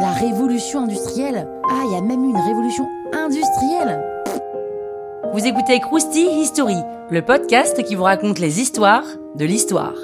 La révolution industrielle. Ah, il y a même eu une révolution industrielle. Vous écoutez Krusty History, le podcast qui vous raconte les histoires de l'histoire.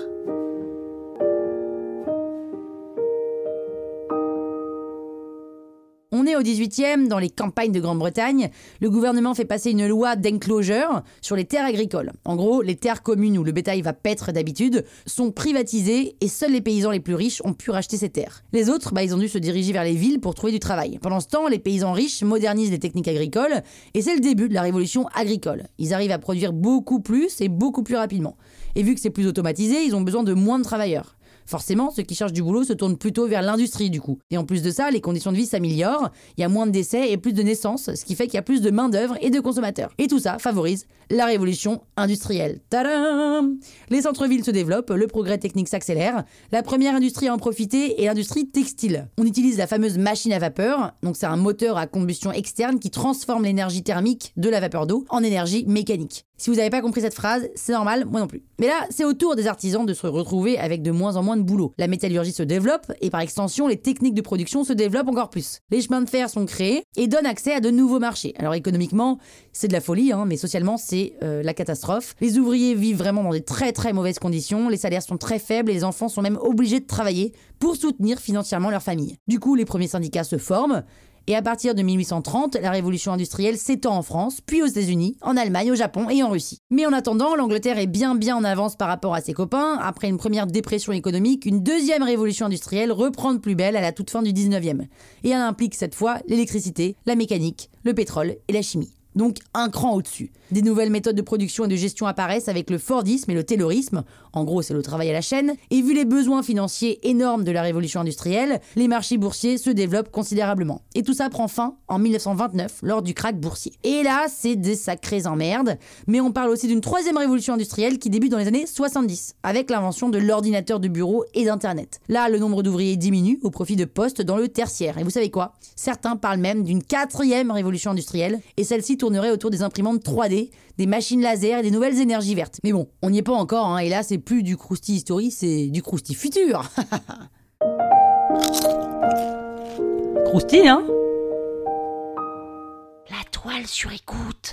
On est au 18e, dans les campagnes de Grande-Bretagne. Le gouvernement fait passer une loi d'enclosure sur les terres agricoles. En gros, les terres communes où le bétail va paître d'habitude sont privatisées et seuls les paysans les plus riches ont pu racheter ces terres. Les autres, bah, ils ont dû se diriger vers les villes pour trouver du travail. Pendant ce temps, les paysans riches modernisent les techniques agricoles et c'est le début de la révolution agricole. Ils arrivent à produire beaucoup plus et beaucoup plus rapidement. Et vu que c'est plus automatisé, ils ont besoin de moins de travailleurs. Forcément, ceux qui cherchent du boulot se tournent plutôt vers l'industrie du coup. Et en plus de ça, les conditions de vie s'améliorent, il y a moins de décès et plus de naissances, ce qui fait qu'il y a plus de main-d'œuvre et de consommateurs. Et tout ça favorise la révolution industrielle. Tadam Les centres-villes se développent, le progrès technique s'accélère, la première industrie à en profiter est l'industrie textile. On utilise la fameuse machine à vapeur, donc c'est un moteur à combustion externe qui transforme l'énergie thermique de la vapeur d'eau en énergie mécanique. Si vous n'avez pas compris cette phrase, c'est normal, moi non plus. Mais là, c'est au tour des artisans de se retrouver avec de moins en moins de boulot. La métallurgie se développe et par extension, les techniques de production se développent encore plus. Les chemins de fer sont créés et donnent accès à de nouveaux marchés. Alors économiquement, c'est de la folie, hein, mais socialement, c'est euh, la catastrophe. Les ouvriers vivent vraiment dans des très très mauvaises conditions, les salaires sont très faibles et les enfants sont même obligés de travailler pour soutenir financièrement leur famille. Du coup, les premiers syndicats se forment. Et à partir de 1830, la révolution industrielle s'étend en France, puis aux États-Unis, en Allemagne, au Japon et en Russie. Mais en attendant, l'Angleterre est bien bien en avance par rapport à ses copains. Après une première dépression économique, une deuxième révolution industrielle reprend de plus belle à la toute fin du 19e. Et elle implique cette fois l'électricité, la mécanique, le pétrole et la chimie donc un cran au-dessus. Des nouvelles méthodes de production et de gestion apparaissent avec le Fordisme et le Taylorisme, en gros c'est le travail à la chaîne, et vu les besoins financiers énormes de la révolution industrielle, les marchés boursiers se développent considérablement. Et tout ça prend fin en 1929 lors du krach boursier. Et là c'est des sacrés emmerdes, mais on parle aussi d'une troisième révolution industrielle qui débute dans les années 70, avec l'invention de l'ordinateur de bureau et d'Internet. Là le nombre d'ouvriers diminue au profit de postes dans le tertiaire. Et vous savez quoi? Certains parlent même d'une quatrième révolution industrielle, et celle-ci tournerait autour des imprimantes 3D, des machines laser et des nouvelles énergies vertes. Mais bon, on n'y est pas encore, hein, et là c'est plus du crousty history, c'est du crousty futur. Crousty, hein? La toile sur écoute.